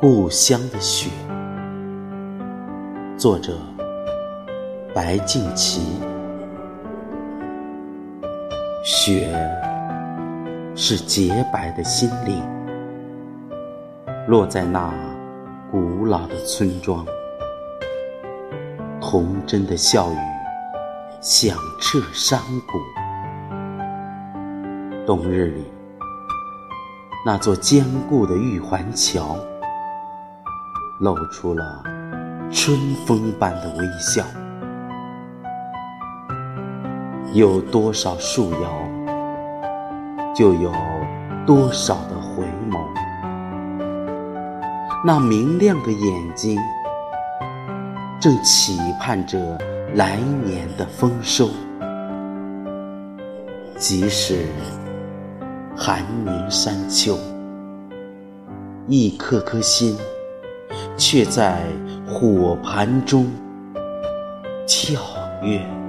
故乡的雪，作者白敬琦。雪是洁白的心灵，落在那古老的村庄，童真的笑语响彻山谷。冬日里，那座坚固的玉环桥，露出了春风般的微笑。有多少树摇，就有多少的回眸。那明亮的眼睛，正期盼着来年的丰收。即使。寒凝山丘，一颗颗心却在火盘中跳跃。